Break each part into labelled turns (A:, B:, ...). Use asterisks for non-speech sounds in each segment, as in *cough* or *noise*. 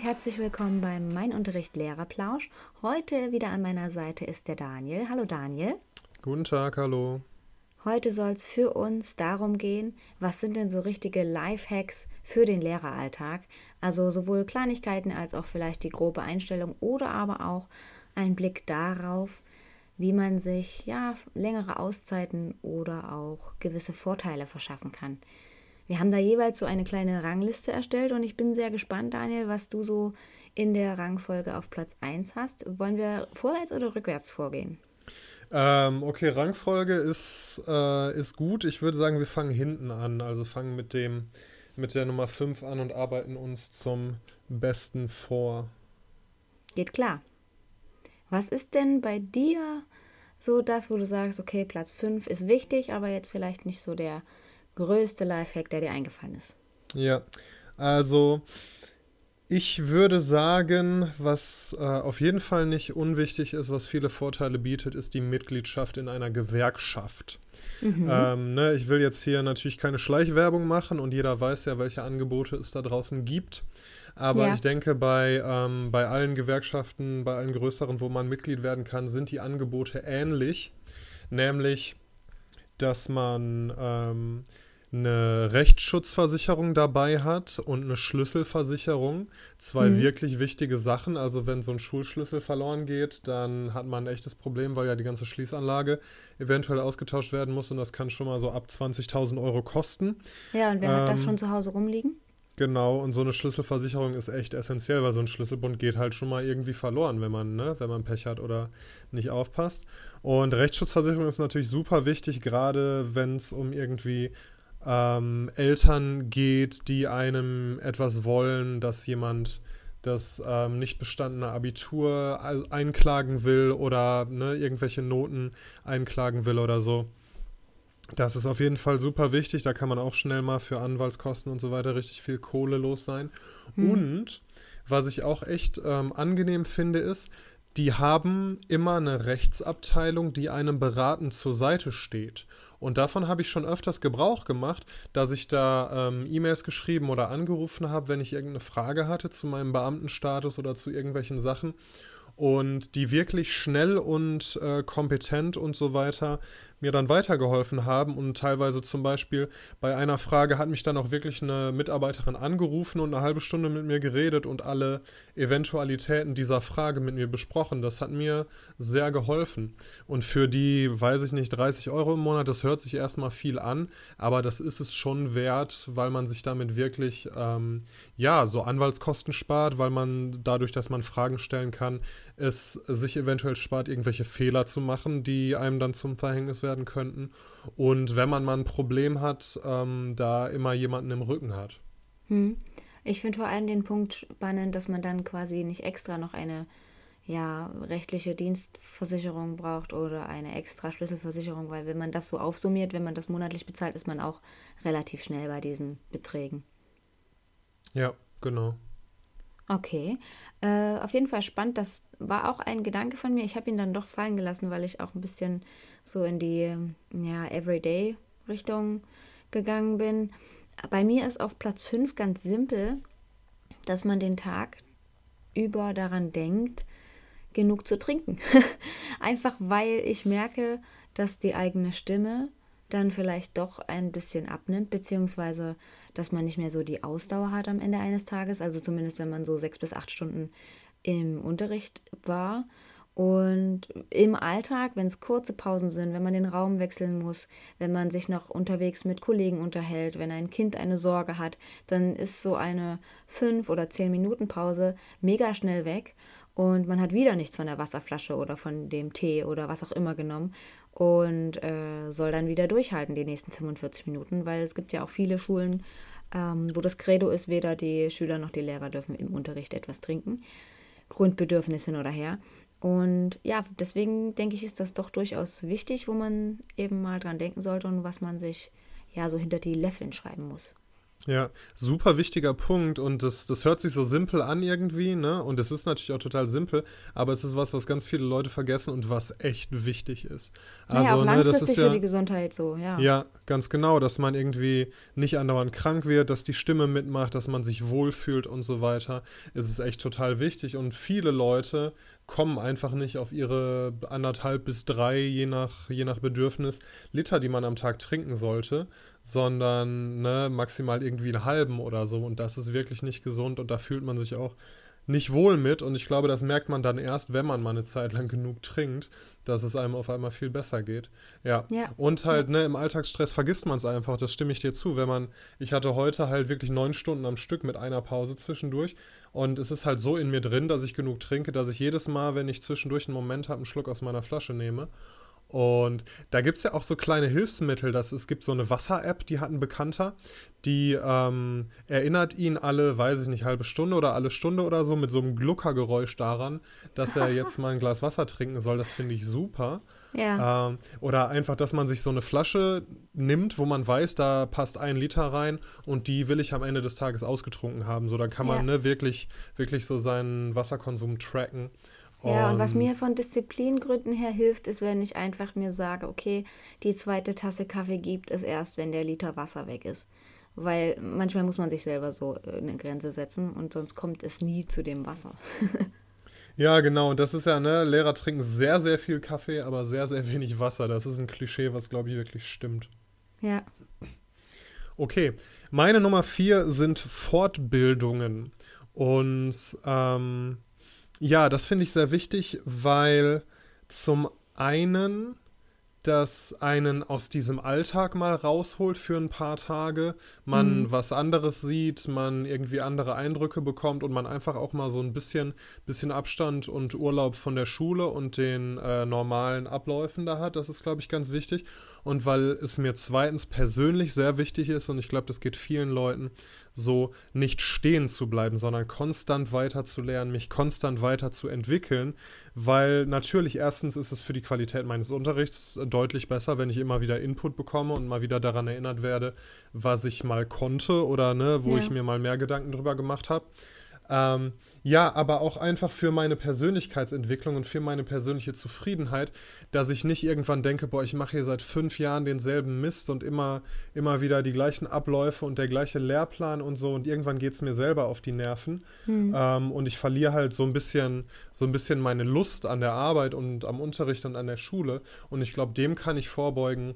A: Und herzlich willkommen beim Mein Unterricht Lehrerplausch. Heute wieder an meiner Seite ist der Daniel. Hallo Daniel.
B: Guten Tag, hallo.
A: Heute soll es für uns darum gehen, was sind denn so richtige Lifehacks für den Lehreralltag? Also sowohl Kleinigkeiten als auch vielleicht die grobe Einstellung oder aber auch ein Blick darauf, wie man sich ja längere Auszeiten oder auch gewisse Vorteile verschaffen kann. Wir haben da jeweils so eine kleine Rangliste erstellt und ich bin sehr gespannt, Daniel, was du so in der Rangfolge auf Platz 1 hast. Wollen wir vorwärts oder rückwärts vorgehen?
B: Ähm, okay, Rangfolge ist, äh, ist gut. Ich würde sagen, wir fangen hinten an. Also fangen mit dem mit der Nummer 5 an und arbeiten uns zum Besten vor.
A: Geht klar. Was ist denn bei dir so das, wo du sagst, okay, Platz 5 ist wichtig, aber jetzt vielleicht nicht so der größte Lifehack, der dir eingefallen ist?
B: Ja, also ich würde sagen, was äh, auf jeden Fall nicht unwichtig ist, was viele Vorteile bietet, ist die Mitgliedschaft in einer Gewerkschaft. Mhm. Ähm, ne, ich will jetzt hier natürlich keine Schleichwerbung machen und jeder weiß ja, welche Angebote es da draußen gibt. Aber ja. ich denke, bei, ähm, bei allen Gewerkschaften, bei allen größeren, wo man Mitglied werden kann, sind die Angebote ähnlich. Nämlich, dass man ähm, eine Rechtsschutzversicherung dabei hat und eine Schlüsselversicherung. Zwei mhm. wirklich wichtige Sachen. Also wenn so ein Schulschlüssel verloren geht, dann hat man ein echtes Problem, weil ja die ganze Schließanlage eventuell ausgetauscht werden muss und das kann schon mal so ab 20.000 Euro kosten.
A: Ja, und wer ähm, hat das ähm, schon zu Hause rumliegen?
B: Genau, und so eine Schlüsselversicherung ist echt essentiell, weil so ein Schlüsselbund geht halt schon mal irgendwie verloren, wenn man, ne, wenn man Pech hat oder nicht aufpasst. Und Rechtsschutzversicherung ist natürlich super wichtig, gerade wenn es um irgendwie ähm, Eltern geht, die einem etwas wollen, dass jemand das ähm, nicht bestandene Abitur einklagen will oder ne, irgendwelche Noten einklagen will oder so. Das ist auf jeden Fall super wichtig. Da kann man auch schnell mal für Anwaltskosten und so weiter richtig viel Kohle los sein. Hm. Und was ich auch echt ähm, angenehm finde, ist, die haben immer eine Rechtsabteilung, die einem beratend zur Seite steht. Und davon habe ich schon öfters Gebrauch gemacht, dass ich da ähm, E-Mails geschrieben oder angerufen habe, wenn ich irgendeine Frage hatte zu meinem Beamtenstatus oder zu irgendwelchen Sachen. Und die wirklich schnell und äh, kompetent und so weiter mir dann weitergeholfen haben und teilweise zum Beispiel bei einer Frage hat mich dann auch wirklich eine Mitarbeiterin angerufen und eine halbe Stunde mit mir geredet und alle Eventualitäten dieser Frage mit mir besprochen. Das hat mir sehr geholfen. Und für die, weiß ich nicht, 30 Euro im Monat, das hört sich erstmal viel an, aber das ist es schon wert, weil man sich damit wirklich, ähm, ja, so Anwaltskosten spart, weil man dadurch, dass man Fragen stellen kann, es sich eventuell spart, irgendwelche Fehler zu machen, die einem dann zum Verhängnis werden könnten. Und wenn man mal ein Problem hat, ähm, da immer jemanden im Rücken hat.
A: Hm. Ich finde vor allem den Punkt spannend, dass man dann quasi nicht extra noch eine ja, rechtliche Dienstversicherung braucht oder eine extra Schlüsselversicherung, weil wenn man das so aufsummiert, wenn man das monatlich bezahlt, ist man auch relativ schnell bei diesen Beträgen.
B: Ja, genau.
A: Okay. Äh, auf jeden Fall spannend. Das war auch ein Gedanke von mir. Ich habe ihn dann doch fallen gelassen, weil ich auch ein bisschen so in die ja, Everyday-Richtung gegangen bin. Bei mir ist auf Platz 5 ganz simpel, dass man den Tag über daran denkt, genug zu trinken. *laughs* Einfach weil ich merke, dass die eigene Stimme dann vielleicht doch ein bisschen abnimmt, beziehungsweise dass man nicht mehr so die Ausdauer hat am Ende eines Tages, also zumindest wenn man so sechs bis acht Stunden im Unterricht war. Und im Alltag, wenn es kurze Pausen sind, wenn man den Raum wechseln muss, wenn man sich noch unterwegs mit Kollegen unterhält, wenn ein Kind eine Sorge hat, dann ist so eine fünf oder zehn Minuten Pause mega schnell weg und man hat wieder nichts von der Wasserflasche oder von dem Tee oder was auch immer genommen und äh, soll dann wieder durchhalten die nächsten 45 Minuten, weil es gibt ja auch viele Schulen, ähm, wo das Credo ist, weder die Schüler noch die Lehrer dürfen im Unterricht etwas trinken. Grundbedürfnis hin oder her. Und ja, deswegen denke ich, ist das doch durchaus wichtig, wo man eben mal dran denken sollte und was man sich ja so hinter die Löffeln schreiben muss.
B: Ja, super wichtiger Punkt und das, das hört sich so simpel an irgendwie, ne? Und es ist natürlich auch total simpel, aber es ist was, was ganz viele Leute vergessen und was echt wichtig ist.
A: Also, naja, auch langfristig ne, das ist ja, für die Gesundheit so, ja.
B: Ja, ganz genau, dass man irgendwie nicht andauernd krank wird, dass die Stimme mitmacht, dass man sich wohlfühlt und so weiter. Es ist echt total wichtig und viele Leute kommen einfach nicht auf ihre anderthalb bis drei, je nach, je nach Bedürfnis, Liter, die man am Tag trinken sollte, sondern ne, maximal irgendwie einen halben oder so. Und das ist wirklich nicht gesund und da fühlt man sich auch nicht wohl mit. Und ich glaube, das merkt man dann erst, wenn man mal eine Zeit lang genug trinkt, dass es einem auf einmal viel besser geht. Ja. ja. Und halt, ja. ne, im Alltagsstress vergisst man es einfach, das stimme ich dir zu. Wenn man, ich hatte heute halt wirklich neun Stunden am Stück mit einer Pause zwischendurch. Und es ist halt so in mir drin, dass ich genug trinke, dass ich jedes Mal, wenn ich zwischendurch einen Moment habe, einen Schluck aus meiner Flasche nehme. Und da gibt es ja auch so kleine Hilfsmittel. Dass es gibt so eine Wasser-App, die hat ein Bekannter, die ähm, erinnert ihn alle, weiß ich nicht, halbe Stunde oder alle Stunde oder so mit so einem Gluckergeräusch daran, dass er jetzt mal ein Glas Wasser trinken soll. Das finde ich super. Ja. Ähm, oder einfach, dass man sich so eine Flasche nimmt, wo man weiß, da passt ein Liter rein und die will ich am Ende des Tages ausgetrunken haben. So, dann kann man ja. ne, wirklich, wirklich so seinen Wasserkonsum tracken.
A: Ja, und, und was mir von Disziplingründen her hilft, ist, wenn ich einfach mir sage, okay, die zweite Tasse Kaffee gibt es erst, wenn der Liter Wasser weg ist. Weil manchmal muss man sich selber so äh, eine Grenze setzen und sonst kommt es nie zu dem Wasser. *laughs*
B: ja, genau. Und das ist ja, ne, Lehrer trinken sehr, sehr viel Kaffee, aber sehr, sehr wenig Wasser. Das ist ein Klischee, was, glaube ich, wirklich stimmt.
A: Ja.
B: Okay. Meine Nummer vier sind Fortbildungen. Und ähm, ja, das finde ich sehr wichtig, weil zum einen das einen aus diesem Alltag mal rausholt für ein paar Tage, man mhm. was anderes sieht, man irgendwie andere Eindrücke bekommt und man einfach auch mal so ein bisschen, bisschen Abstand und Urlaub von der Schule und den äh, normalen Abläufen da hat. Das ist, glaube ich, ganz wichtig. Und weil es mir zweitens persönlich sehr wichtig ist und ich glaube, das geht vielen Leuten, so nicht stehen zu bleiben, sondern konstant weiter zu lernen, mich konstant weiter zu entwickeln, weil natürlich erstens ist es für die Qualität meines Unterrichts deutlich besser, wenn ich immer wieder Input bekomme und mal wieder daran erinnert werde, was ich mal konnte oder ne, wo ja. ich mir mal mehr Gedanken drüber gemacht habe. Ähm, ja, aber auch einfach für meine Persönlichkeitsentwicklung und für meine persönliche Zufriedenheit, dass ich nicht irgendwann denke, boah, ich mache hier seit fünf Jahren denselben Mist und immer, immer wieder die gleichen Abläufe und der gleiche Lehrplan und so und irgendwann geht es mir selber auf die Nerven hm. ähm, und ich verliere halt so ein bisschen, so ein bisschen meine Lust an der Arbeit und am Unterricht und an der Schule und ich glaube, dem kann ich vorbeugen,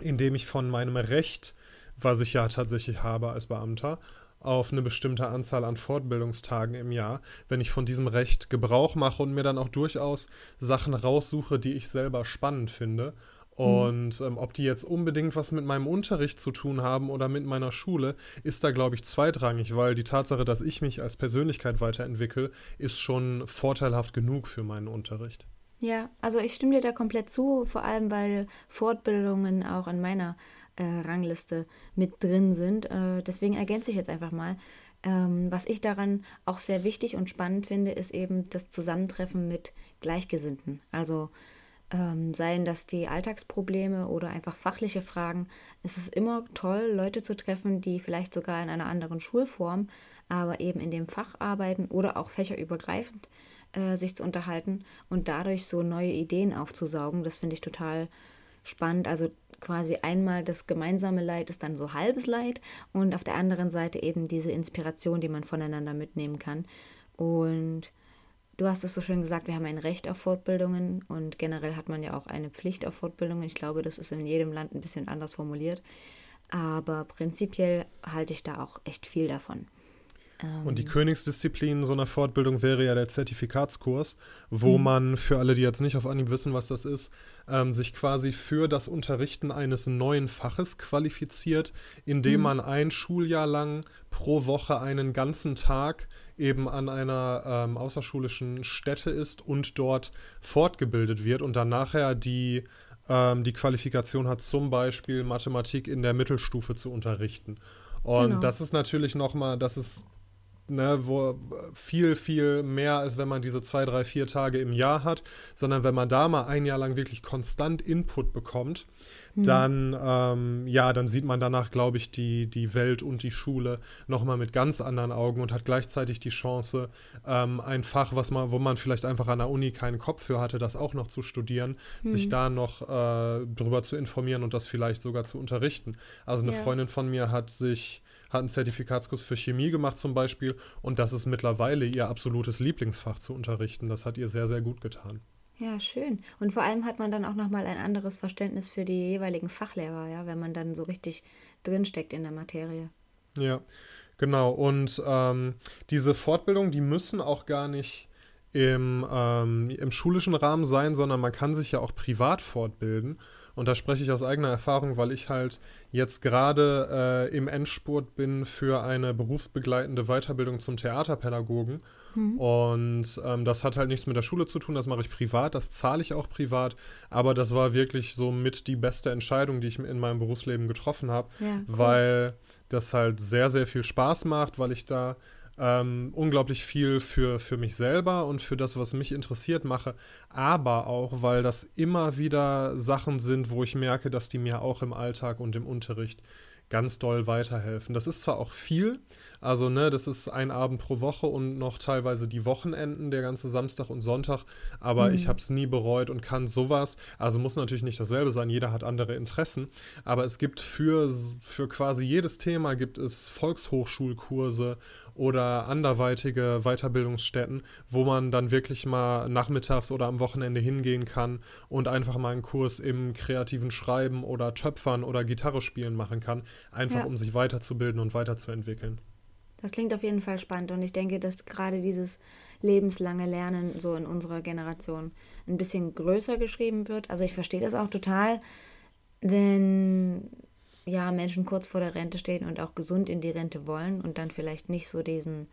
B: indem ich von meinem Recht, was ich ja tatsächlich habe als Beamter, auf eine bestimmte Anzahl an Fortbildungstagen im Jahr, wenn ich von diesem Recht Gebrauch mache und mir dann auch durchaus Sachen raussuche, die ich selber spannend finde. Mhm. Und ähm, ob die jetzt unbedingt was mit meinem Unterricht zu tun haben oder mit meiner Schule, ist da, glaube ich, zweitrangig, weil die Tatsache, dass ich mich als Persönlichkeit weiterentwickle, ist schon vorteilhaft genug für meinen Unterricht.
A: Ja, also ich stimme dir da komplett zu, vor allem weil Fortbildungen auch an meiner äh, Rangliste mit drin sind. Äh, deswegen ergänze ich jetzt einfach mal. Ähm, was ich daran auch sehr wichtig und spannend finde, ist eben das Zusammentreffen mit Gleichgesinnten. Also ähm, seien das die Alltagsprobleme oder einfach fachliche Fragen. Es ist immer toll, Leute zu treffen, die vielleicht sogar in einer anderen Schulform, aber eben in dem Fach arbeiten oder auch fächerübergreifend äh, sich zu unterhalten und dadurch so neue Ideen aufzusaugen. Das finde ich total spannend. Also quasi einmal das gemeinsame Leid ist dann so halbes Leid und auf der anderen Seite eben diese Inspiration, die man voneinander mitnehmen kann. Und du hast es so schön gesagt, wir haben ein Recht auf Fortbildungen und generell hat man ja auch eine Pflicht auf Fortbildungen. Ich glaube, das ist in jedem Land ein bisschen anders formuliert. Aber prinzipiell halte ich da auch echt viel davon.
B: Und die ähm. Königsdisziplin so einer Fortbildung wäre ja der Zertifikatskurs, wo mhm. man, für alle, die jetzt nicht auf Anhieb wissen, was das ist, ähm, sich quasi für das Unterrichten eines neuen Faches qualifiziert, indem mhm. man ein Schuljahr lang pro Woche einen ganzen Tag eben an einer ähm, außerschulischen Stätte ist und dort fortgebildet wird und dann nachher die, ähm, die Qualifikation hat, zum Beispiel Mathematik in der Mittelstufe zu unterrichten. Und genau. das ist natürlich nochmal, das ist ne, wo viel, viel mehr, als wenn man diese zwei, drei, vier Tage im Jahr hat, sondern wenn man da mal ein Jahr lang wirklich konstant Input bekommt, mhm. dann, ähm, ja, dann sieht man danach, glaube ich, die, die Welt und die Schule nochmal mit ganz anderen Augen und hat gleichzeitig die Chance, ähm, ein Fach, was man, wo man vielleicht einfach an der Uni keinen Kopf für hatte, das auch noch zu studieren, mhm. sich da noch äh, darüber zu informieren und das vielleicht sogar zu unterrichten. Also eine ja. Freundin von mir hat sich hat einen Zertifikatskurs für Chemie gemacht zum Beispiel und das ist mittlerweile ihr absolutes Lieblingsfach zu unterrichten. Das hat ihr sehr, sehr gut getan.
A: Ja, schön. Und vor allem hat man dann auch nochmal ein anderes Verständnis für die jeweiligen Fachlehrer, ja, wenn man dann so richtig drinsteckt in der Materie.
B: Ja, genau. Und ähm, diese Fortbildung, die müssen auch gar nicht im, ähm, im schulischen Rahmen sein, sondern man kann sich ja auch privat fortbilden. Und da spreche ich aus eigener Erfahrung, weil ich halt jetzt gerade äh, im Endspurt bin für eine berufsbegleitende Weiterbildung zum Theaterpädagogen. Mhm. Und ähm, das hat halt nichts mit der Schule zu tun, das mache ich privat, das zahle ich auch privat. Aber das war wirklich so mit die beste Entscheidung, die ich in meinem Berufsleben getroffen habe, ja, cool. weil das halt sehr, sehr viel Spaß macht, weil ich da ähm, unglaublich viel für, für mich selber und für das, was mich interessiert, mache, aber auch, weil das immer wieder Sachen sind, wo ich merke, dass die mir auch im Alltag und im Unterricht ganz doll weiterhelfen. Das ist zwar auch viel, also ne, das ist ein Abend pro Woche und noch teilweise die Wochenenden, der ganze Samstag und Sonntag, aber mhm. ich habe es nie bereut und kann sowas, also muss natürlich nicht dasselbe sein, jeder hat andere Interessen, aber es gibt für, für quasi jedes Thema gibt es Volkshochschulkurse oder anderweitige Weiterbildungsstätten, wo man dann wirklich mal nachmittags oder am Wochenende hingehen kann und einfach mal einen Kurs im kreativen Schreiben oder Töpfern oder Gitarre spielen machen kann, einfach ja. um sich weiterzubilden und weiterzuentwickeln.
A: Das klingt auf jeden Fall spannend und ich denke, dass gerade dieses lebenslange Lernen so in unserer Generation ein bisschen größer geschrieben wird. Also ich verstehe das auch total, wenn ja, Menschen kurz vor der Rente stehen und auch gesund in die Rente wollen und dann vielleicht nicht so diesen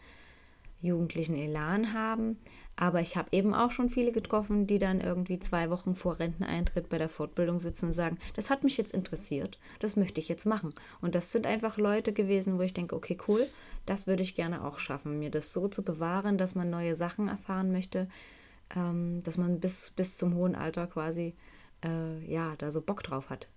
A: jugendlichen Elan haben. Aber ich habe eben auch schon viele getroffen, die dann irgendwie zwei Wochen vor Renteneintritt bei der Fortbildung sitzen und sagen, das hat mich jetzt interessiert, das möchte ich jetzt machen. Und das sind einfach Leute gewesen, wo ich denke, okay, cool, das würde ich gerne auch schaffen, mir das so zu bewahren, dass man neue Sachen erfahren möchte, ähm, dass man bis, bis zum hohen Alter quasi, äh, ja, da so Bock drauf hat.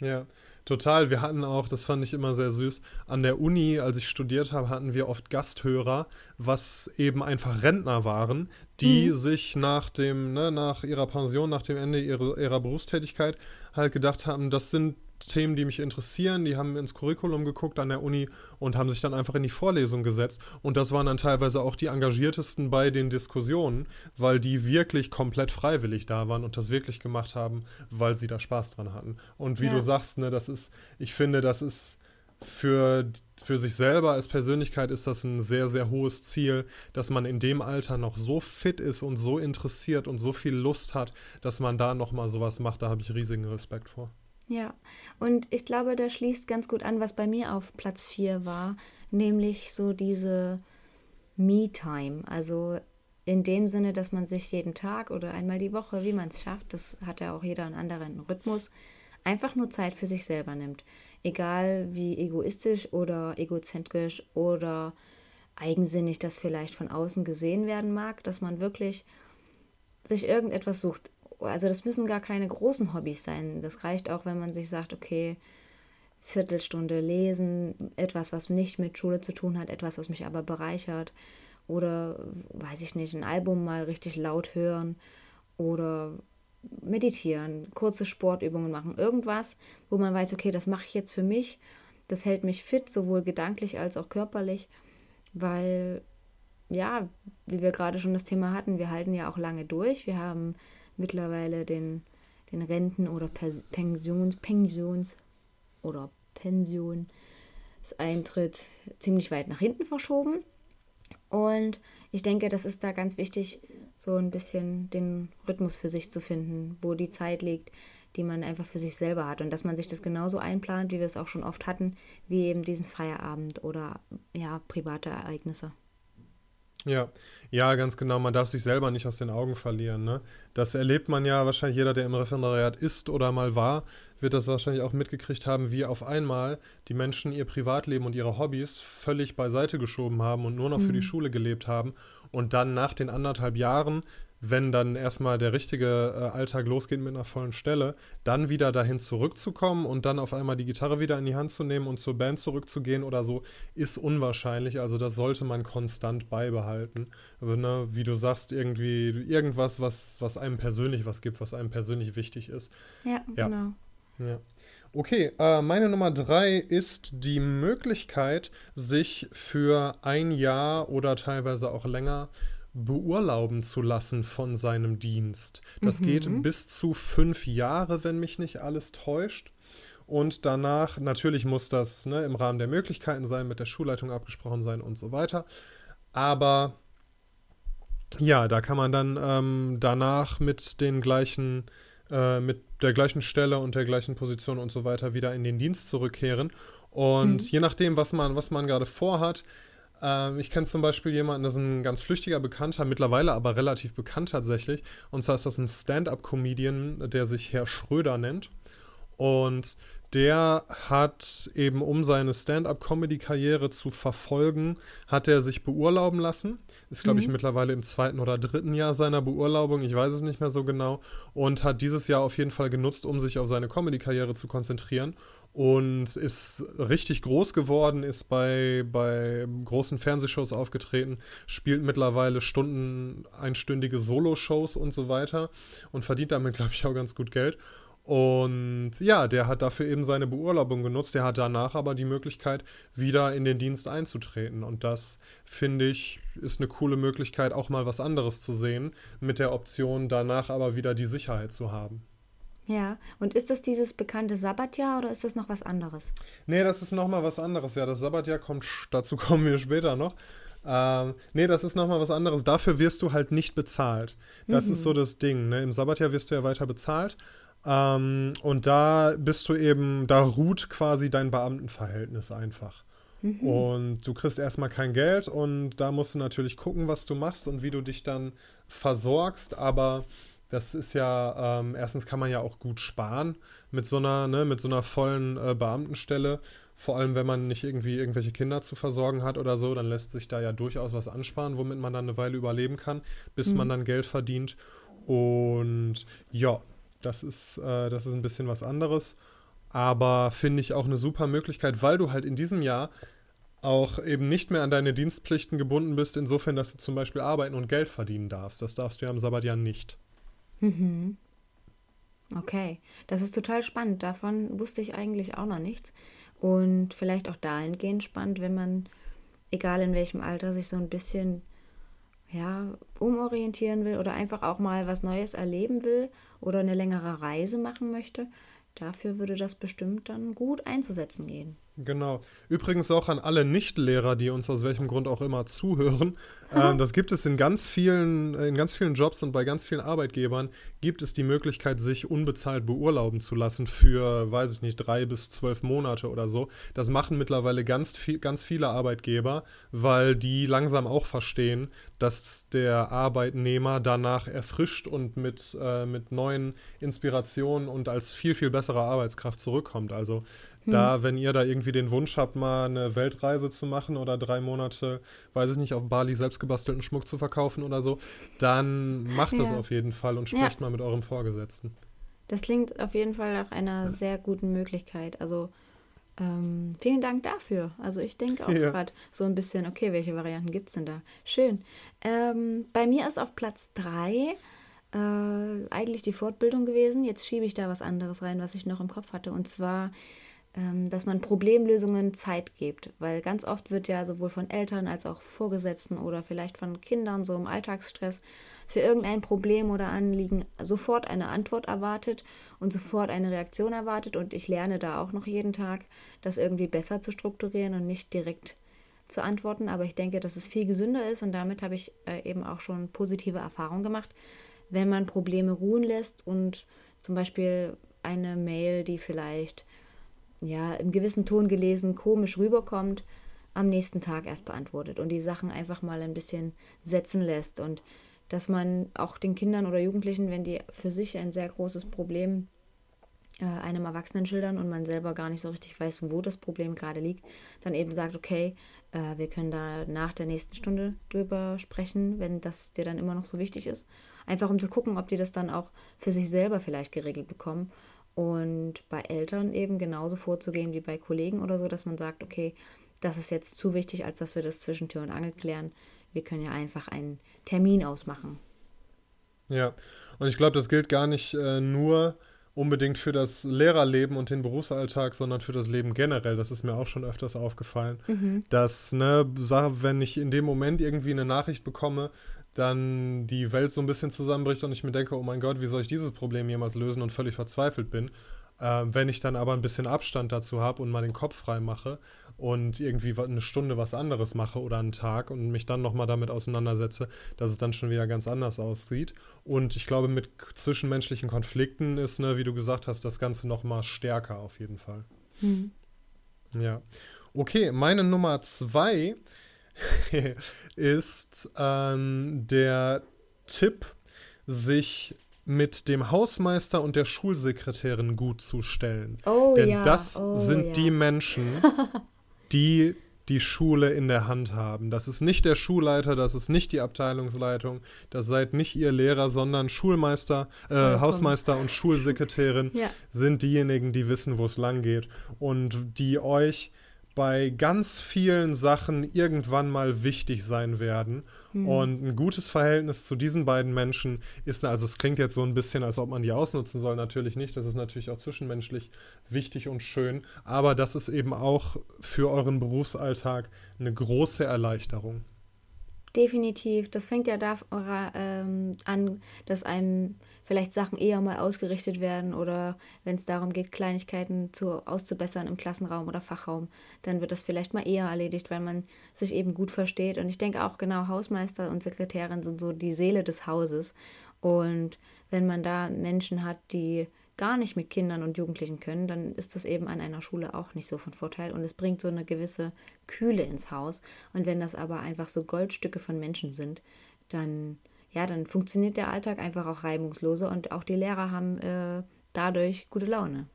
B: Ja, Total, wir hatten auch, das fand ich immer sehr süß, an der Uni, als ich studiert habe, hatten wir oft Gasthörer, was eben einfach Rentner waren, die mhm. sich nach dem, ne, nach ihrer Pension, nach dem Ende ihrer, ihrer Berufstätigkeit halt gedacht haben, das sind Themen, die mich interessieren. Die haben ins Curriculum geguckt an der Uni und haben sich dann einfach in die Vorlesung gesetzt. Und das waren dann teilweise auch die engagiertesten bei den Diskussionen, weil die wirklich komplett freiwillig da waren und das wirklich gemacht haben, weil sie da Spaß dran hatten. Und wie ja. du sagst, ne, das ist, ich finde, das ist für, für sich selber als Persönlichkeit ist das ein sehr, sehr hohes Ziel, dass man in dem Alter noch so fit ist und so interessiert und so viel Lust hat, dass man da nochmal sowas macht. Da habe ich riesigen Respekt vor.
A: Ja, und ich glaube, da schließt ganz gut an, was bei mir auf Platz 4 war, nämlich so diese Me-Time. Also in dem Sinne, dass man sich jeden Tag oder einmal die Woche, wie man es schafft, das hat ja auch jeder einen anderen Rhythmus, einfach nur Zeit für sich selber nimmt. Egal wie egoistisch oder egozentrisch oder eigensinnig das vielleicht von außen gesehen werden mag, dass man wirklich sich irgendetwas sucht also das müssen gar keine großen Hobbys sein. Das reicht auch, wenn man sich sagt, okay, Viertelstunde lesen, etwas, was nicht mit Schule zu tun hat, etwas, was mich aber bereichert. Oder, weiß ich nicht, ein Album mal richtig laut hören oder meditieren, kurze Sportübungen machen. Irgendwas, wo man weiß, okay, das mache ich jetzt für mich. Das hält mich fit, sowohl gedanklich als auch körperlich, weil, ja, wie wir gerade schon das Thema hatten, wir halten ja auch lange durch. Wir haben mittlerweile den, den Renten- oder Pensions, Pensions oder Pensionseintritt ziemlich weit nach hinten verschoben. Und ich denke, das ist da ganz wichtig, so ein bisschen den Rhythmus für sich zu finden, wo die Zeit liegt, die man einfach für sich selber hat. Und dass man sich das genauso einplant, wie wir es auch schon oft hatten, wie eben diesen Feierabend oder ja, private Ereignisse.
B: Ja, ja, ganz genau. Man darf sich selber nicht aus den Augen verlieren. Ne? Das erlebt man ja wahrscheinlich jeder, der im Referendariat ist oder mal war, wird das wahrscheinlich auch mitgekriegt haben, wie auf einmal die Menschen ihr Privatleben und ihre Hobbys völlig beiseite geschoben haben und nur noch mhm. für die mhm. Schule gelebt haben und dann nach den anderthalb Jahren wenn dann erstmal der richtige äh, Alltag losgeht mit einer vollen Stelle, dann wieder dahin zurückzukommen und dann auf einmal die Gitarre wieder in die Hand zu nehmen und zur Band zurückzugehen oder so, ist unwahrscheinlich. Also das sollte man konstant beibehalten. Also, ne, wie du sagst, irgendwie irgendwas, was, was einem persönlich was gibt, was einem persönlich wichtig ist.
A: Ja, ja. genau.
B: Ja. Okay, äh, meine Nummer drei ist die Möglichkeit, sich für ein Jahr oder teilweise auch länger beurlauben zu lassen von seinem Dienst. Das mhm. geht bis zu fünf Jahre, wenn mich nicht alles täuscht. Und danach, natürlich muss das ne, im Rahmen der Möglichkeiten sein, mit der Schulleitung abgesprochen sein und so weiter. Aber ja, da kann man dann ähm, danach mit den gleichen, äh, mit der gleichen Stelle und der gleichen Position und so weiter wieder in den Dienst zurückkehren. Und mhm. je nachdem, was man, was man gerade vorhat, ähm, ich kenne zum Beispiel jemanden, das ist ein ganz flüchtiger Bekannter, mittlerweile aber relativ bekannt tatsächlich. Und zwar ist das ein Stand-up-Comedian, der sich Herr Schröder nennt. Und der hat eben, um seine Stand-up-Comedy-Karriere zu verfolgen, hat er sich beurlauben lassen. Ist, glaube mhm. ich, mittlerweile im zweiten oder dritten Jahr seiner Beurlaubung, ich weiß es nicht mehr so genau. Und hat dieses Jahr auf jeden Fall genutzt, um sich auf seine Comedy-Karriere zu konzentrieren und ist richtig groß geworden, ist bei, bei großen Fernsehshows aufgetreten, spielt mittlerweile Stunden, einstündige Solo-Shows und so weiter und verdient damit, glaube ich, auch ganz gut Geld. Und ja, der hat dafür eben seine Beurlaubung genutzt. Der hat danach aber die Möglichkeit, wieder in den Dienst einzutreten. Und das, finde ich, ist eine coole Möglichkeit, auch mal was anderes zu sehen, mit der Option, danach aber wieder die Sicherheit zu haben.
A: Ja, und ist das dieses bekannte Sabbatjahr oder ist das noch was anderes?
B: Nee, das ist nochmal was anderes. Ja, das Sabbatjahr kommt, dazu *laughs* kommen wir später noch. Ähm, nee, das ist nochmal was anderes. Dafür wirst du halt nicht bezahlt. Das mhm. ist so mhm. das Ding. Ne? Im Sabbatjahr wirst du ja weiter bezahlt. Ähm, und da bist du eben, da ruht quasi dein Beamtenverhältnis einfach. Mhm. Und du kriegst erstmal kein Geld und da musst du natürlich gucken, was du machst und wie du dich dann versorgst. Aber das ist ja, ähm, erstens kann man ja auch gut sparen mit so einer, ne, mit so einer vollen äh, Beamtenstelle. Vor allem, wenn man nicht irgendwie irgendwelche Kinder zu versorgen hat oder so, dann lässt sich da ja durchaus was ansparen, womit man dann eine Weile überleben kann, bis mhm. man dann Geld verdient. Und ja, das ist, äh, das ist ein bisschen was anderes. Aber finde ich auch eine super Möglichkeit, weil du halt in diesem Jahr auch eben nicht mehr an deine Dienstpflichten gebunden bist, insofern, dass du zum Beispiel arbeiten und Geld verdienen darfst. Das darfst du ja am Sabbatjahr nicht.
A: Mhm. Okay, das ist total spannend. Davon wusste ich eigentlich auch noch nichts. Und vielleicht auch dahingehend spannend, wenn man, egal in welchem Alter, sich so ein bisschen ja, umorientieren will oder einfach auch mal was Neues erleben will oder eine längere Reise machen möchte. Dafür würde das bestimmt dann gut einzusetzen gehen.
B: Genau. Übrigens auch an alle Nichtlehrer, die uns aus welchem Grund auch immer zuhören. Ähm, das gibt es in ganz vielen, in ganz vielen Jobs und bei ganz vielen Arbeitgebern gibt es die Möglichkeit, sich unbezahlt beurlauben zu lassen für, weiß ich nicht, drei bis zwölf Monate oder so. Das machen mittlerweile ganz, viel, ganz viele Arbeitgeber, weil die langsam auch verstehen, dass der Arbeitnehmer danach erfrischt und mit, äh, mit neuen Inspirationen und als viel, viel bessere Arbeitskraft zurückkommt. Also da, hm. wenn ihr da irgendwie den Wunsch habt, mal eine Weltreise zu machen oder drei Monate, weiß ich nicht, auf Bali selbstgebastelten Schmuck zu verkaufen oder so, dann macht ja. das auf jeden Fall und sprecht ja. mal mit eurem Vorgesetzten.
A: Das klingt auf jeden Fall nach einer sehr guten Möglichkeit. Also ähm, vielen Dank dafür. Also ich denke auch ja. gerade so ein bisschen, okay, welche Varianten gibt es denn da? Schön. Ähm, bei mir ist auf Platz 3 äh, eigentlich die Fortbildung gewesen. Jetzt schiebe ich da was anderes rein, was ich noch im Kopf hatte. Und zwar dass man Problemlösungen Zeit gibt, weil ganz oft wird ja sowohl von Eltern als auch Vorgesetzten oder vielleicht von Kindern so im Alltagsstress für irgendein Problem oder Anliegen sofort eine Antwort erwartet und sofort eine Reaktion erwartet. Und ich lerne da auch noch jeden Tag, das irgendwie besser zu strukturieren und nicht direkt zu antworten, aber ich denke, dass es viel gesünder ist. Und damit habe ich äh, eben auch schon positive Erfahrungen gemacht, wenn man Probleme ruhen lässt und zum Beispiel eine Mail, die vielleicht ja, im gewissen Ton gelesen komisch rüberkommt, am nächsten Tag erst beantwortet und die Sachen einfach mal ein bisschen setzen lässt und dass man auch den Kindern oder Jugendlichen, wenn die für sich ein sehr großes Problem äh, einem Erwachsenen schildern und man selber gar nicht so richtig weiß, wo das Problem gerade liegt, dann eben sagt, okay, äh, wir können da nach der nächsten Stunde drüber sprechen, wenn das dir dann immer noch so wichtig ist. Einfach um zu gucken, ob die das dann auch für sich selber vielleicht geregelt bekommen. Und bei Eltern eben genauso vorzugehen wie bei Kollegen oder so, dass man sagt, okay, das ist jetzt zu wichtig, als dass wir das zwischen Tür und Angel klären. Wir können ja einfach einen Termin ausmachen.
B: Ja, und ich glaube, das gilt gar nicht äh, nur unbedingt für das Lehrerleben und den Berufsalltag, sondern für das Leben generell. Das ist mir auch schon öfters aufgefallen, mhm. dass, ne, wenn ich in dem Moment irgendwie eine Nachricht bekomme, dann die Welt so ein bisschen zusammenbricht und ich mir denke, oh mein Gott, wie soll ich dieses Problem jemals lösen und völlig verzweifelt bin. Äh, wenn ich dann aber ein bisschen Abstand dazu habe und mal den Kopf frei mache und irgendwie eine Stunde was anderes mache oder einen Tag und mich dann nochmal damit auseinandersetze, dass es dann schon wieder ganz anders aussieht. Und ich glaube, mit zwischenmenschlichen Konflikten ist, ne, wie du gesagt hast, das Ganze nochmal stärker auf jeden Fall. Hm. Ja. Okay, meine Nummer zwei *laughs* ist ähm, der Tipp, sich mit dem Hausmeister und der Schulsekretärin gut zu stellen. Oh, Denn ja. das oh, sind ja. die Menschen, *laughs* die die Schule in der Hand haben. Das ist nicht der Schulleiter, das ist nicht die Abteilungsleitung, das seid nicht ihr Lehrer, sondern Schulmeister, äh, Hausmeister und *laughs* Schulsekretärin ja. sind diejenigen, die wissen, wo es lang geht und die euch bei ganz vielen Sachen irgendwann mal wichtig sein werden. Mhm. Und ein gutes Verhältnis zu diesen beiden Menschen ist, also es klingt jetzt so ein bisschen, als ob man die ausnutzen soll, natürlich nicht. Das ist natürlich auch zwischenmenschlich wichtig und schön. Aber das ist eben auch für euren Berufsalltag eine große Erleichterung.
A: Definitiv. Das fängt ja da ähm, an, dass einem vielleicht Sachen eher mal ausgerichtet werden oder wenn es darum geht, Kleinigkeiten zu, auszubessern im Klassenraum oder Fachraum, dann wird das vielleicht mal eher erledigt, weil man sich eben gut versteht. Und ich denke auch genau, Hausmeister und Sekretärin sind so die Seele des Hauses. Und wenn man da Menschen hat, die gar nicht mit Kindern und Jugendlichen können, dann ist das eben an einer Schule auch nicht so von Vorteil und es bringt so eine gewisse Kühle ins Haus. Und wenn das aber einfach so Goldstücke von Menschen sind, dann ja, dann funktioniert der Alltag einfach auch reibungsloser und auch die Lehrer haben äh, dadurch gute Laune.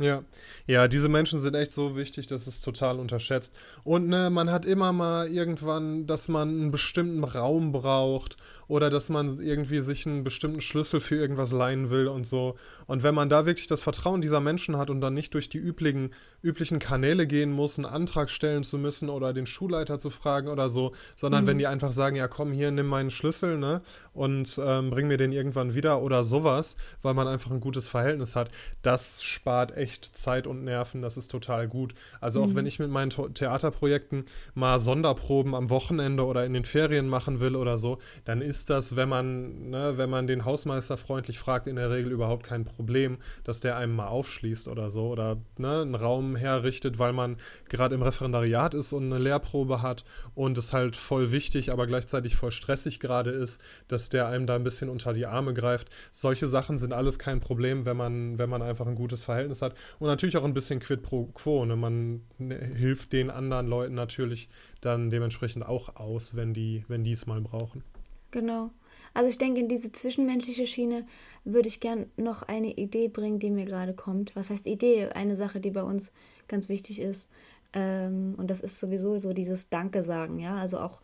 B: Ja, ja, diese Menschen sind echt so wichtig, das ist total unterschätzt. Und ne, man hat immer mal irgendwann, dass man einen bestimmten Raum braucht oder dass man irgendwie sich einen bestimmten Schlüssel für irgendwas leihen will und so. Und wenn man da wirklich das Vertrauen dieser Menschen hat und dann nicht durch die üblichen, üblichen Kanäle gehen muss, einen Antrag stellen zu müssen oder den Schulleiter zu fragen oder so, sondern mhm. wenn die einfach sagen, ja komm hier, nimm meinen Schlüssel, ne, und ähm, bring mir den irgendwann wieder oder sowas, weil man einfach ein gutes Verhältnis hat, das spart echt Zeit und Nerven, das ist total gut. Also auch mhm. wenn ich mit meinen Theaterprojekten mal Sonderproben am Wochenende oder in den Ferien machen will oder so, dann ist ist das, wenn man, ne, wenn man den Hausmeister freundlich fragt, in der Regel überhaupt kein Problem, dass der einem mal aufschließt oder so oder ne, einen Raum herrichtet, weil man gerade im Referendariat ist und eine Lehrprobe hat und es halt voll wichtig, aber gleichzeitig voll stressig gerade ist, dass der einem da ein bisschen unter die Arme greift. Solche Sachen sind alles kein Problem, wenn man, wenn man einfach ein gutes Verhältnis hat und natürlich auch ein bisschen quid pro quo. Ne? Man ne, hilft den anderen Leuten natürlich dann dementsprechend auch aus, wenn die, wenn es mal brauchen.
A: Genau. Also ich denke, in diese zwischenmenschliche Schiene würde ich gern noch eine Idee bringen, die mir gerade kommt. Was heißt Idee? Eine Sache, die bei uns ganz wichtig ist. Ähm, und das ist sowieso so dieses Danke sagen, ja. Also auch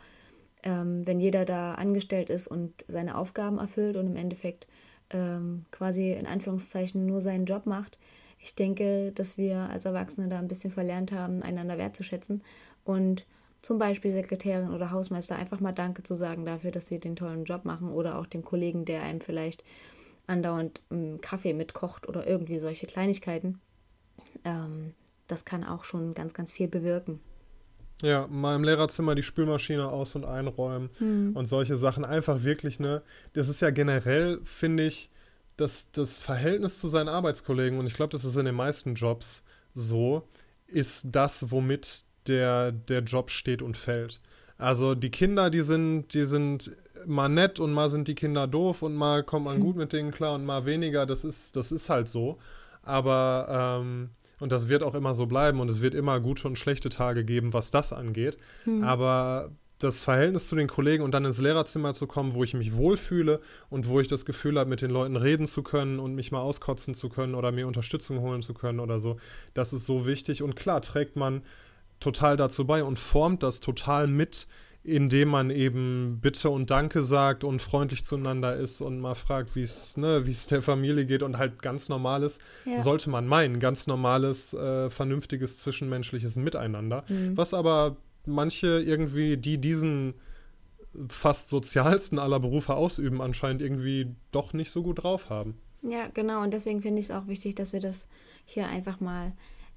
A: ähm, wenn jeder da angestellt ist und seine Aufgaben erfüllt und im Endeffekt ähm, quasi in Anführungszeichen nur seinen Job macht. Ich denke, dass wir als Erwachsene da ein bisschen verlernt haben, einander wertzuschätzen und zum Beispiel Sekretärin oder Hausmeister, einfach mal Danke zu sagen dafür, dass sie den tollen Job machen oder auch dem Kollegen, der einem vielleicht andauernd einen Kaffee mitkocht oder irgendwie solche Kleinigkeiten. Ähm, das kann auch schon ganz, ganz viel bewirken.
B: Ja, mal im Lehrerzimmer die Spülmaschine aus- und einräumen hm. und solche Sachen. Einfach wirklich, ne? Das ist ja generell, finde ich, das, das Verhältnis zu seinen Arbeitskollegen, und ich glaube, das ist in den meisten Jobs so, ist das, womit der, der Job steht und fällt. Also die Kinder, die sind, die sind mal nett und mal sind die Kinder doof und mal kommt man gut mit denen klar und mal weniger. Das ist, das ist halt so. Aber ähm, Und das wird auch immer so bleiben und es wird immer gute und schlechte Tage geben, was das angeht. Mhm. Aber das Verhältnis zu den Kollegen und dann ins Lehrerzimmer zu kommen, wo ich mich wohlfühle und wo ich das Gefühl habe, mit den Leuten reden zu können und mich mal auskotzen zu können oder mir Unterstützung holen zu können oder so, das ist so wichtig. Und klar, trägt man total dazu bei und formt das total mit, indem man eben Bitte und Danke sagt und freundlich zueinander ist und mal fragt, wie es ne, der Familie geht und halt ganz normales, ja. sollte man meinen, ganz normales, äh, vernünftiges zwischenmenschliches Miteinander. Mhm. Was aber manche irgendwie, die diesen fast sozialsten aller Berufe ausüben, anscheinend irgendwie doch nicht so gut drauf haben.
A: Ja, genau. Und deswegen finde ich es auch wichtig, dass wir das hier einfach mal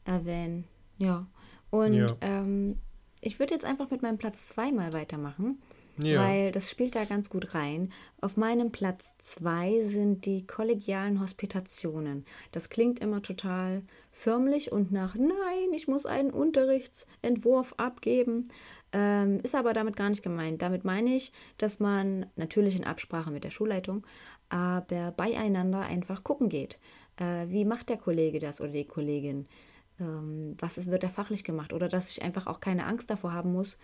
A: erwähnen. Ja. Und ja. Ähm, ich würde jetzt einfach mit meinem Platz 2 mal weitermachen, ja. weil das spielt da ganz gut rein. Auf meinem Platz 2 sind die kollegialen Hospitationen. Das klingt immer total förmlich und nach, nein, ich muss einen Unterrichtsentwurf abgeben. Ähm, ist aber damit gar nicht gemeint. Damit meine ich, dass man natürlich in Absprache mit der Schulleitung, aber beieinander einfach gucken geht. Äh, wie macht der Kollege das oder die Kollegin? ähm, was ist, wird da fachlich gemacht oder dass ich einfach auch keine Angst davor haben muss,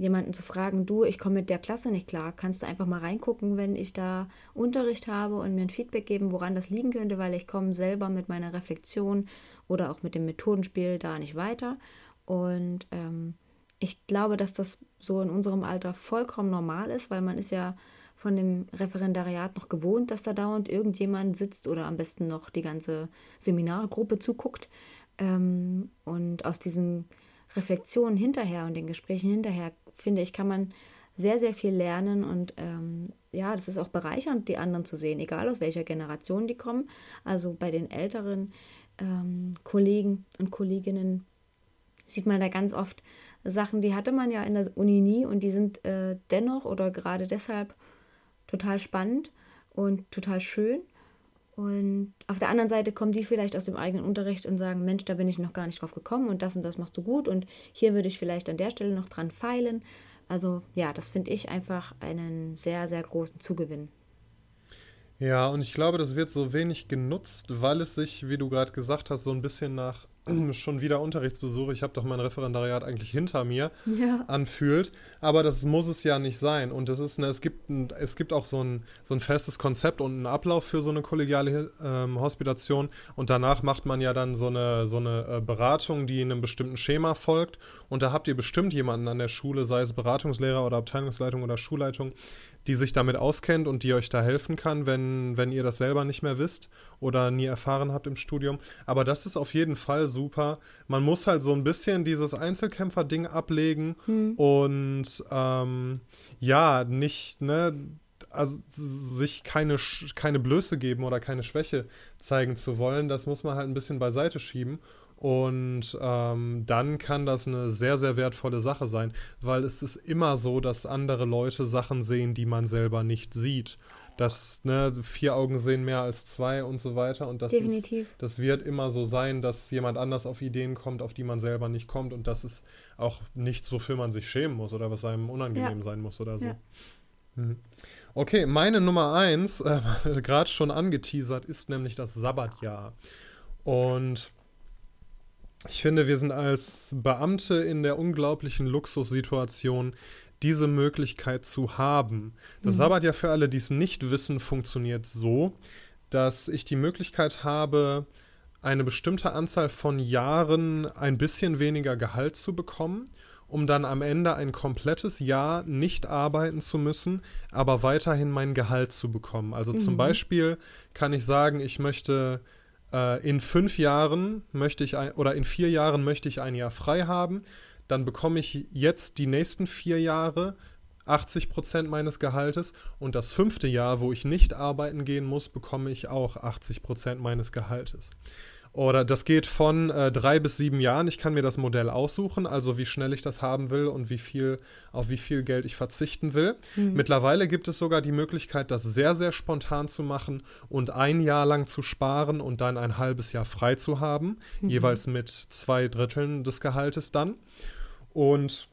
A: jemanden zu fragen, du, ich komme mit der Klasse nicht klar, kannst du einfach mal reingucken, wenn ich da Unterricht habe und mir ein Feedback geben, woran das liegen könnte, weil ich komme selber mit meiner Reflexion oder auch mit dem Methodenspiel da nicht weiter. Und ähm, ich glaube, dass das so in unserem Alter vollkommen normal ist, weil man ist ja von dem Referendariat noch gewohnt, dass da dauernd irgendjemand sitzt oder am besten noch die ganze Seminargruppe zuguckt. Ähm, und aus diesen Reflexionen hinterher und den Gesprächen hinterher, finde ich, kann man sehr, sehr viel lernen und ähm, ja, das ist auch bereichernd, die anderen zu sehen, egal aus welcher Generation die kommen. Also bei den älteren ähm, Kollegen und Kolleginnen sieht man da ganz oft Sachen, die hatte man ja in der Uni nie und die sind äh, dennoch oder gerade deshalb total spannend und total schön. Und auf der anderen Seite kommen die vielleicht aus dem eigenen Unterricht und sagen, Mensch, da bin ich noch gar nicht drauf gekommen und das und das machst du gut und hier würde ich vielleicht an der Stelle noch dran feilen. Also ja, das finde ich einfach einen sehr, sehr großen Zugewinn.
B: Ja, und ich glaube, das wird so wenig genutzt, weil es sich, wie du gerade gesagt hast, so ein bisschen nach *clears throat* schon wieder Unterrichtsbesuch, ich habe doch mein Referendariat eigentlich hinter mir, ja. anfühlt. Aber das muss es ja nicht sein. Und das ist, ne, es gibt, ein, es gibt auch so ein, so ein festes Konzept und einen Ablauf für so eine kollegiale ähm, Hospitation. Und danach macht man ja dann so eine, so eine äh, Beratung, die einem bestimmten Schema folgt. Und da habt ihr bestimmt jemanden an der Schule, sei es Beratungslehrer oder Abteilungsleitung oder Schulleitung, die sich damit auskennt und die euch da helfen kann, wenn, wenn ihr das selber nicht mehr wisst oder nie erfahren habt im Studium. Aber das ist auf jeden Fall super. Man muss halt so ein bisschen dieses Einzelkämpfer-Ding ablegen hm. und ähm, ja, nicht, ne, also sich keine, keine Blöße geben oder keine Schwäche zeigen zu wollen, das muss man halt ein bisschen beiseite schieben und ähm, dann kann das eine sehr, sehr wertvolle Sache sein, weil es ist immer so, dass andere Leute Sachen sehen, die man selber nicht sieht. Dass ne, vier Augen sehen mehr als zwei und so weiter. Und das Definitiv. Ist, das wird immer so sein, dass jemand anders auf Ideen kommt, auf die man selber nicht kommt. Und das ist auch nichts, wofür man sich schämen muss oder was einem unangenehm ja. sein muss oder so. Ja. Mhm. Okay, meine Nummer eins, äh, *laughs* gerade schon angeteasert, ist nämlich das Sabbatjahr. Und ich finde, wir sind als Beamte in der unglaublichen Luxussituation, diese Möglichkeit zu haben. Das mhm. Sabbatjahr für alle, die es nicht wissen, funktioniert so, dass ich die Möglichkeit habe, eine bestimmte Anzahl von Jahren ein bisschen weniger Gehalt zu bekommen, um dann am Ende ein komplettes Jahr nicht arbeiten zu müssen, aber weiterhin mein Gehalt zu bekommen. Also mhm. zum Beispiel kann ich sagen, ich möchte äh, in fünf Jahren möchte ich ein, oder in vier Jahren möchte ich ein Jahr frei haben. Dann bekomme ich jetzt die nächsten vier Jahre 80 Prozent meines Gehaltes und das fünfte Jahr, wo ich nicht arbeiten gehen muss, bekomme ich auch 80 Prozent meines Gehaltes. Oder das geht von äh, drei bis sieben Jahren. Ich kann mir das Modell aussuchen, also wie schnell ich das haben will und wie viel, auf wie viel Geld ich verzichten will. Mhm. Mittlerweile gibt es sogar die Möglichkeit, das sehr, sehr spontan zu machen und ein Jahr lang zu sparen und dann ein halbes Jahr frei zu haben, mhm. jeweils mit zwei Dritteln des Gehaltes dann. Und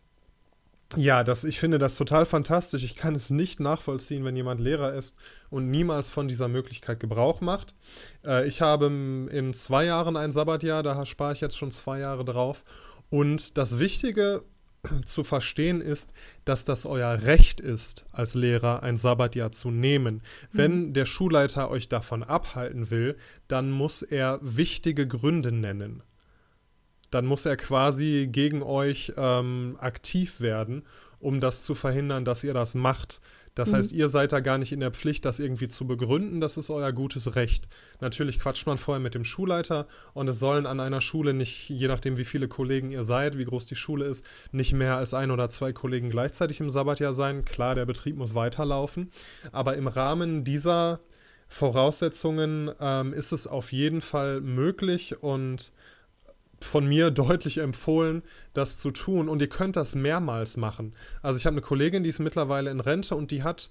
B: ja, das, ich finde das total fantastisch. Ich kann es nicht nachvollziehen, wenn jemand Lehrer ist und niemals von dieser Möglichkeit Gebrauch macht. Äh, ich habe in zwei Jahren ein Sabbatjahr, da spare ich jetzt schon zwei Jahre drauf. Und das Wichtige *clears throat* zu verstehen ist, dass das euer Recht ist, als Lehrer ein Sabbatjahr zu nehmen. Wenn mhm. der Schulleiter euch davon abhalten will, dann muss er wichtige Gründe nennen dann muss er quasi gegen euch ähm, aktiv werden, um das zu verhindern, dass ihr das macht. Das mhm. heißt, ihr seid da gar nicht in der Pflicht, das irgendwie zu begründen. Das ist euer gutes Recht. Natürlich quatscht man vorher mit dem Schulleiter und es sollen an einer Schule nicht, je nachdem wie viele Kollegen ihr seid, wie groß die Schule ist, nicht mehr als ein oder zwei Kollegen gleichzeitig im Sabbatjahr sein. Klar, der Betrieb muss weiterlaufen. Aber im Rahmen dieser Voraussetzungen ähm, ist es auf jeden Fall möglich und von mir deutlich empfohlen, das zu tun. Und ihr könnt das mehrmals machen. Also ich habe eine Kollegin, die ist mittlerweile in Rente und die hat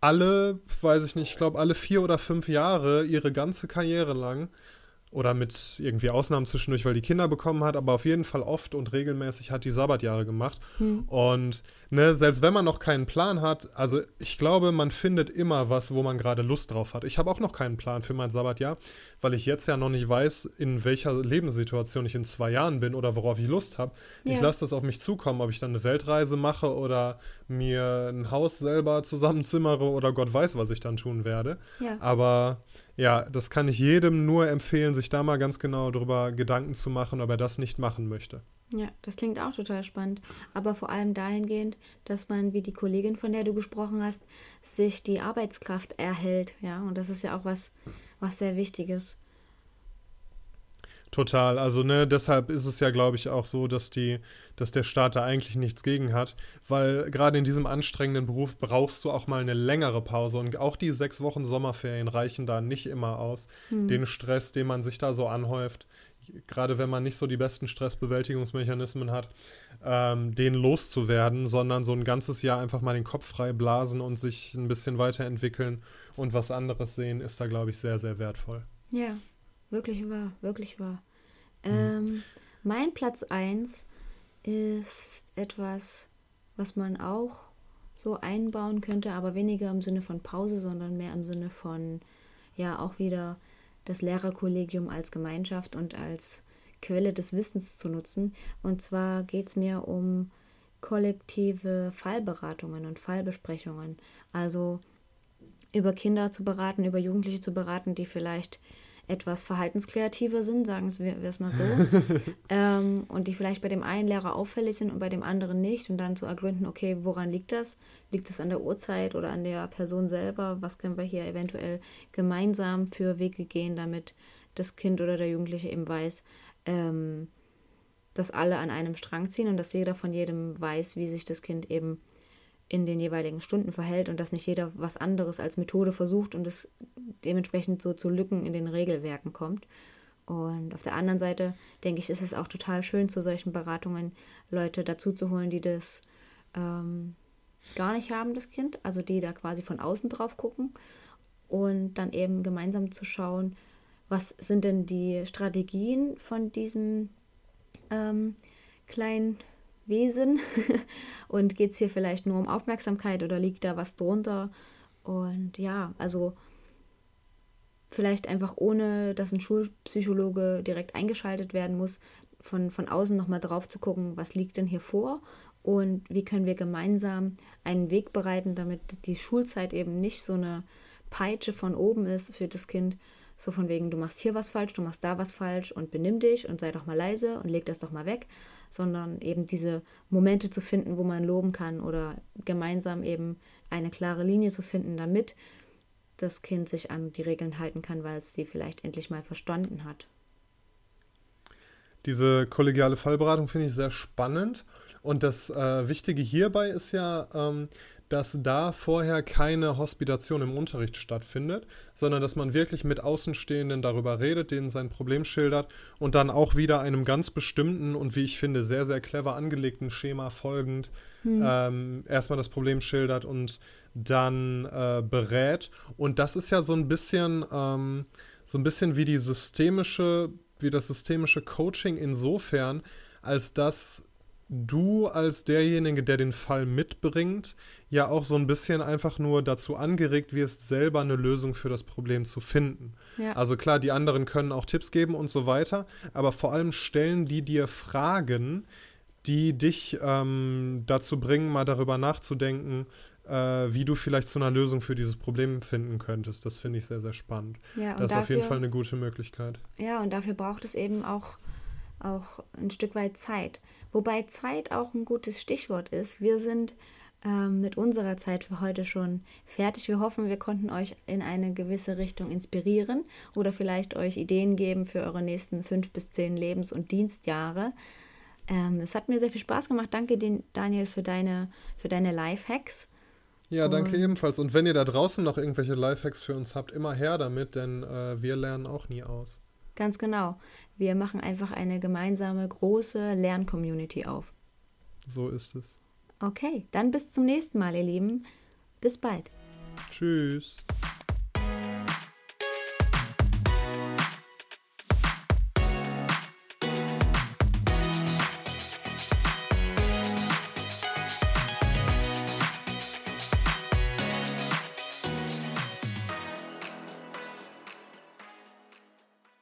B: alle, weiß ich nicht, ich glaube alle vier oder fünf Jahre ihre ganze Karriere lang oder mit irgendwie Ausnahmen zwischendurch, weil die Kinder bekommen hat, aber auf jeden Fall oft und regelmäßig hat die Sabbatjahre gemacht. Hm. Und ne, selbst wenn man noch keinen Plan hat, also ich glaube, man findet immer was, wo man gerade Lust drauf hat. Ich habe auch noch keinen Plan für mein Sabbatjahr, weil ich jetzt ja noch nicht weiß, in welcher Lebenssituation ich in zwei Jahren bin oder worauf ich Lust habe. Ja. Ich lasse das auf mich zukommen, ob ich dann eine Weltreise mache oder mir ein Haus selber zusammenzimmere oder Gott weiß, was ich dann tun werde. Ja. Aber ja, das kann ich jedem nur empfehlen, sich da mal ganz genau darüber Gedanken zu machen, ob er das nicht machen möchte.
A: Ja, das klingt auch total spannend. Aber vor allem dahingehend, dass man, wie die Kollegin, von der du gesprochen hast, sich die Arbeitskraft erhält. Ja, und das ist ja auch was, was sehr Wichtiges.
B: Total. Also, ne, deshalb ist es ja, glaube ich, auch so, dass die, dass der Staat da eigentlich nichts gegen hat. Weil gerade in diesem anstrengenden Beruf brauchst du auch mal eine längere Pause. Und auch die sechs Wochen Sommerferien reichen da nicht immer aus. Hm. Den Stress, den man sich da so anhäuft, gerade wenn man nicht so die besten Stressbewältigungsmechanismen hat, ähm, den loszuwerden, sondern so ein ganzes Jahr einfach mal den Kopf frei blasen und sich ein bisschen weiterentwickeln und was anderes sehen, ist da, glaube ich, sehr, sehr wertvoll.
A: Ja, Wirklich wahr, wirklich wahr. Mhm. Ähm, mein Platz 1 ist etwas, was man auch so einbauen könnte, aber weniger im Sinne von Pause, sondern mehr im Sinne von, ja, auch wieder das Lehrerkollegium als Gemeinschaft und als Quelle des Wissens zu nutzen. Und zwar geht es mir um kollektive Fallberatungen und Fallbesprechungen. Also über Kinder zu beraten, über Jugendliche zu beraten, die vielleicht etwas verhaltenskreativer sind, sagen wir es mal so, *laughs* ähm, und die vielleicht bei dem einen Lehrer auffällig sind und bei dem anderen nicht und dann zu ergründen, okay, woran liegt das? Liegt es an der Uhrzeit oder an der Person selber? Was können wir hier eventuell gemeinsam für Wege gehen, damit das Kind oder der Jugendliche eben weiß, ähm, dass alle an einem Strang ziehen und dass jeder von jedem weiß, wie sich das Kind eben in den jeweiligen Stunden verhält und dass nicht jeder was anderes als Methode versucht und es dementsprechend so zu Lücken in den Regelwerken kommt. Und auf der anderen Seite denke ich, ist es auch total schön, zu solchen Beratungen Leute dazu zu holen, die das ähm, gar nicht haben, das Kind, also die da quasi von außen drauf gucken und dann eben gemeinsam zu schauen, was sind denn die Strategien von diesem ähm, kleinen Wesen *laughs* und geht es hier vielleicht nur um Aufmerksamkeit oder liegt da was drunter? Und ja, also vielleicht einfach ohne, dass ein Schulpsychologe direkt eingeschaltet werden muss, von, von außen nochmal drauf zu gucken, was liegt denn hier vor und wie können wir gemeinsam einen Weg bereiten, damit die Schulzeit eben nicht so eine Peitsche von oben ist für das Kind, so von wegen, du machst hier was falsch, du machst da was falsch und benimm dich und sei doch mal leise und leg das doch mal weg, sondern eben diese Momente zu finden, wo man loben kann oder gemeinsam eben eine klare Linie zu finden, damit das Kind sich an die Regeln halten kann, weil es sie vielleicht endlich mal verstanden hat.
B: Diese kollegiale Fallberatung finde ich sehr spannend. Und das äh, Wichtige hierbei ist ja, ähm, dass da vorher keine Hospitation im Unterricht stattfindet, sondern dass man wirklich mit Außenstehenden darüber redet, denen sein Problem schildert und dann auch wieder einem ganz bestimmten und wie ich finde sehr, sehr clever angelegten Schema folgend hm. ähm, erstmal das Problem schildert und dann äh, berät. Und das ist ja so ein bisschen, ähm, so ein bisschen wie die systemische, wie das systemische Coaching insofern, als dass du als derjenige, der den Fall mitbringt, ja auch so ein bisschen einfach nur dazu angeregt wirst, selber eine Lösung für das Problem zu finden. Ja. Also klar, die anderen können auch Tipps geben und so weiter, aber vor allem stellen die dir Fragen, die dich ähm, dazu bringen, mal darüber nachzudenken, äh, wie du vielleicht zu einer Lösung für dieses Problem finden könntest. Das finde ich sehr, sehr spannend. Ja, das ist dafür, auf jeden Fall eine gute Möglichkeit.
A: Ja, und dafür braucht es eben auch, auch ein Stück weit Zeit. Wobei Zeit auch ein gutes Stichwort ist. Wir sind ähm, mit unserer Zeit für heute schon fertig. Wir hoffen, wir konnten euch in eine gewisse Richtung inspirieren oder vielleicht euch Ideen geben für eure nächsten fünf bis zehn Lebens- und Dienstjahre. Ähm, es hat mir sehr viel Spaß gemacht. Danke, Daniel, für deine, für deine Lifehacks.
B: Ja, danke und ebenfalls. Und wenn ihr da draußen noch irgendwelche Lifehacks für uns habt, immer her damit, denn äh, wir lernen auch nie aus.
A: Ganz genau. Wir machen einfach eine gemeinsame große Lerncommunity auf.
B: So ist es.
A: Okay, dann bis zum nächsten Mal, ihr Lieben. Bis bald.
B: Tschüss.